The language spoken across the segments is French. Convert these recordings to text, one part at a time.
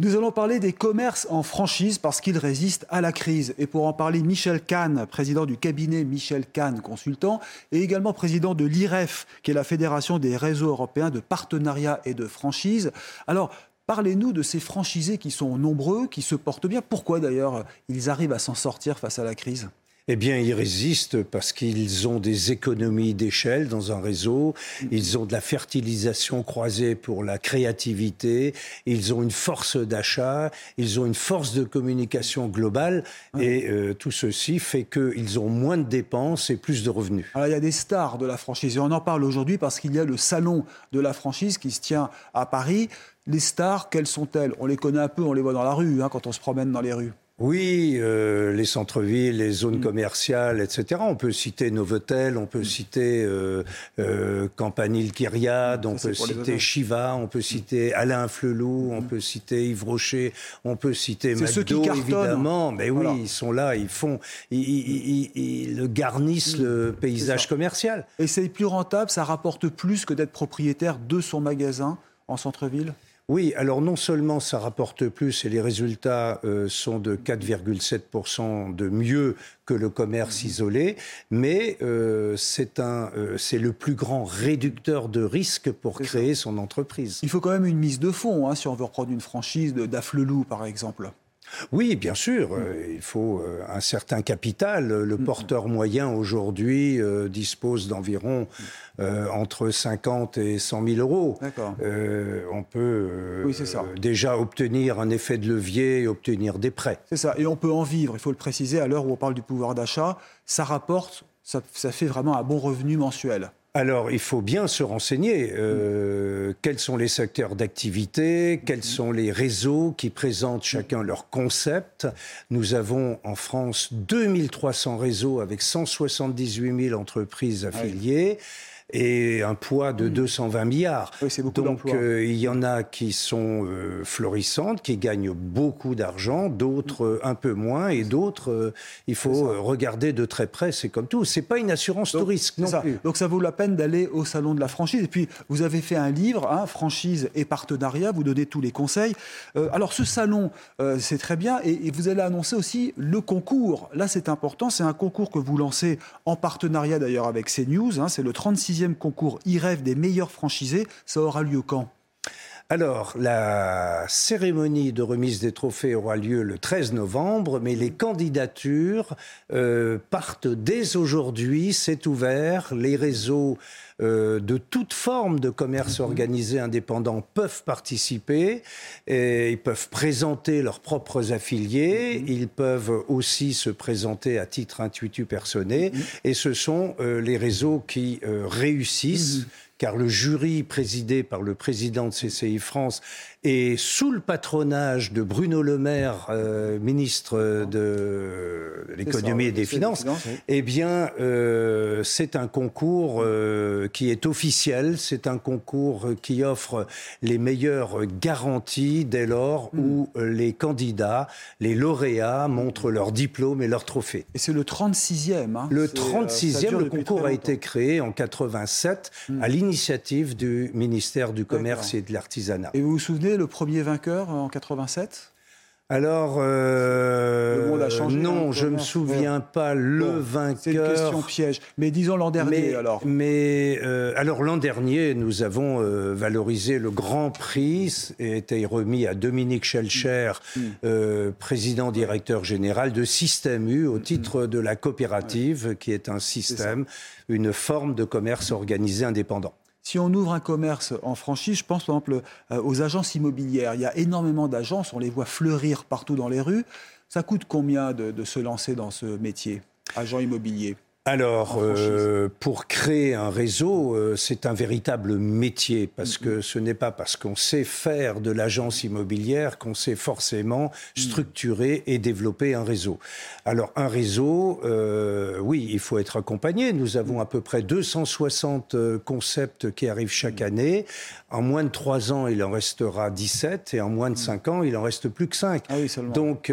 Nous allons parler des commerces en franchise parce qu'ils résistent à la crise. Et pour en parler, Michel Kahn, président du cabinet Michel Kahn Consultant, et également président de l'IREF, qui est la Fédération des réseaux européens de partenariat et de franchise. Alors, parlez-nous de ces franchisés qui sont nombreux, qui se portent bien. Pourquoi d'ailleurs ils arrivent à s'en sortir face à la crise? Eh bien, ils résistent parce qu'ils ont des économies d'échelle dans un réseau, ils ont de la fertilisation croisée pour la créativité, ils ont une force d'achat, ils ont une force de communication globale, et euh, tout ceci fait qu'ils ont moins de dépenses et plus de revenus. Alors, il y a des stars de la franchise, et on en parle aujourd'hui parce qu'il y a le salon de la franchise qui se tient à Paris. Les stars, quelles sont-elles? On les connaît un peu, on les voit dans la rue, hein, quand on se promène dans les rues. Oui, euh, les centres-villes, les zones mm. commerciales, etc. On peut citer Novotel, on peut mm. citer euh, euh, Campanile Kyriade, on peut citer Shiva, on peut citer Alain Flelou, on mm. peut citer Yves Rocher, on peut citer McDo, évidemment. Mais oui, ils sont là, ils font, ils, ils, garnissent le paysage commercial. Et c'est plus rentable, ça rapporte plus que d'être propriétaire de son magasin en centre-ville? Oui, alors non seulement ça rapporte plus et les résultats euh, sont de 4,7% de mieux que le commerce isolé, mais euh, c'est euh, c'est le plus grand réducteur de risque pour créer son entreprise. Il faut quand même une mise de fonds hein, si on veut reprendre une franchise d'Afflelou par exemple. Oui, bien sûr. Mm. Euh, il faut euh, un certain capital. Le mm. porteur moyen aujourd'hui euh, dispose d'environ entre 50 et 100 000 euros. on peut déjà obtenir un effet de levier et obtenir des prêts. C'est ça. Et on peut en vivre. Il faut le préciser. À l'heure où on parle du pouvoir d'achat, ça rapporte, ça, ça fait vraiment un bon revenu mensuel. Alors, il faut bien se renseigner. Euh, quels sont les secteurs d'activité Quels sont les réseaux qui présentent chacun leur concept Nous avons en France 2300 réseaux avec 178 000 entreprises affiliées et un poids de 220 mmh. milliards. Oui, c'est beaucoup Donc euh, il y en a qui sont euh, florissantes, qui gagnent beaucoup d'argent, d'autres euh, un peu moins, et d'autres il faut regarder de très près. C'est comme tout. C'est pas une assurance Donc, risque non ça. plus. Donc ça vaut la peine d'aller au salon de la franchise. Et puis vous avez fait un livre, hein, franchise et partenariat. Vous donnez tous les conseils. alors ce salon, c'est très bien, et, vous allez annoncer aussi le concours. Là, c'est important. C'est un concours que vous lancez en partenariat d'ailleurs avec CNews. Hein, c'est le 36 concours IREF des meilleurs franchisés. Ça aura lieu quand? Alors, la cérémonie de remise des trophées aura lieu le 13 novembre, mais les candidatures euh, partent dès aujourd'hui. C'est ouvert. Les réseaux euh, de toute forme de commerce mhm. organisé indépendant peuvent participer et ils peuvent présenter leurs propres affiliés. Mhm. Ils peuvent aussi se présenter à titre intuitu personné. Mhm. Et ce sont euh, les réseaux qui réussissent car le jury présidé par le président de CCI France et sous le patronage de Bruno Le Maire, euh, ministre de l'économie et des finances, eh bien, euh, c'est un concours euh, qui est officiel, c'est un concours qui offre les meilleures garanties dès lors hmm. où les candidats, les lauréats montrent leur diplôme et leur trophée. Et c'est le 36e. Hein. Le 36e, le concours a été créé en 87 hmm. à l'initiative du ministère du Commerce et de l'Artisanat. Et vous vous souvenez le premier vainqueur en 87 alors, euh, non, je ne me souviens pas le vainqueur. C'est une question piège. Mais disons l'an dernier, alors. Mais euh, alors l'an dernier, nous avons euh, valorisé le grand prix et été remis à Dominique Schelcher, mm. Mm. président directeur général de Système U, au mm. titre de la coopérative, qui est un système, une forme de commerce organisé indépendant. Si on ouvre un commerce en franchise, je pense par exemple euh, aux agences immobilières. Il y a énormément d'agences, on les voit fleurir partout dans les rues. Ça coûte combien de, de se lancer dans ce métier, agent immobilier? Alors, euh, pour créer un réseau, euh, c'est un véritable métier, parce que ce n'est pas parce qu'on sait faire de l'agence immobilière qu'on sait forcément mm. structurer et développer un réseau. Alors, un réseau, euh, oui, il faut être accompagné. Nous avons à peu près 260 concepts qui arrivent chaque année. En moins de 3 ans, il en restera 17, et en moins de 5 mm. ans, il en reste plus que 5. Ah Donc,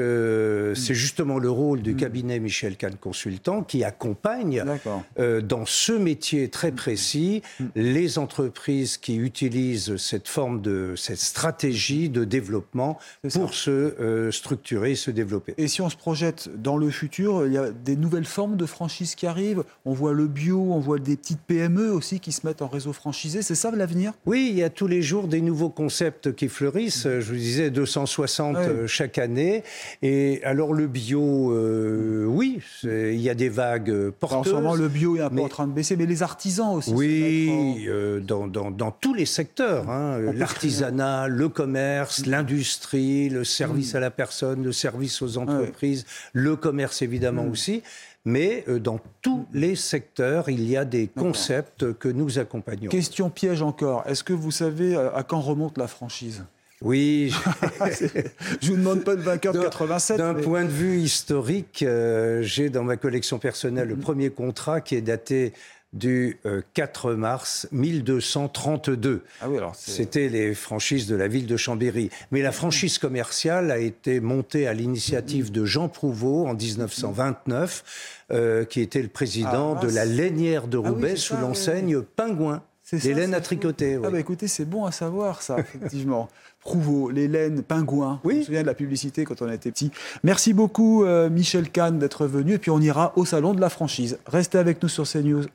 c'est justement le rôle du cabinet Michel Kahn Consultant qui accompagne accompagne euh, dans ce métier très précis mm. les entreprises qui utilisent cette forme de cette stratégie de développement pour se euh, structurer et se développer. Et si on se projette dans le futur, il y a des nouvelles formes de franchise qui arrivent. On voit le bio, on voit des petites PME aussi qui se mettent en réseau franchisé. C'est ça l'avenir? Oui, il y a tous les jours des nouveaux concepts qui fleurissent. Je vous disais 260 euh, chaque année. Et alors le bio, euh, oui, il y a des vagues en ce moment, le bio est un peu en train de baisser, mais les artisans aussi. Oui, euh, dans, dans, tous les secteurs. Hein. L'artisanat, le commerce, l'industrie, le service mm. à la personne, le service aux entreprises, le commerce évidemment mm. aussi mais euh, dans tous les secteurs, il y a des concepts que nous accompagnons. Question piège encore. Est-ce que vous savez à quand remonte la franchise? Oui. je vous demande pas de vainqueur de 87. D'un point de vue historique, euh, j'ai dans ma collection personnelle le mhm. premier contrat qui est daté du 4 euh, mars 1232. Ah C'était les franchises de la ville de Chambéry. Mais la franchise commerciale a été montée à l'initiative de Jean Prouveau en 1929, euh, qui était le président ah, de la lainière de ah Roubaix sous l'enseigne Pingouin. C'est laines à tricoter. Ah bah écoutez, c'est bon à savoir ça, effectivement. Prouveau, les laines, pingouins. Oui. Je me souviens de la publicité quand on était petit. Merci beaucoup, euh, Michel Kahn, d'être venu. Et puis on ira au salon de la franchise. Restez avec nous sur CNews.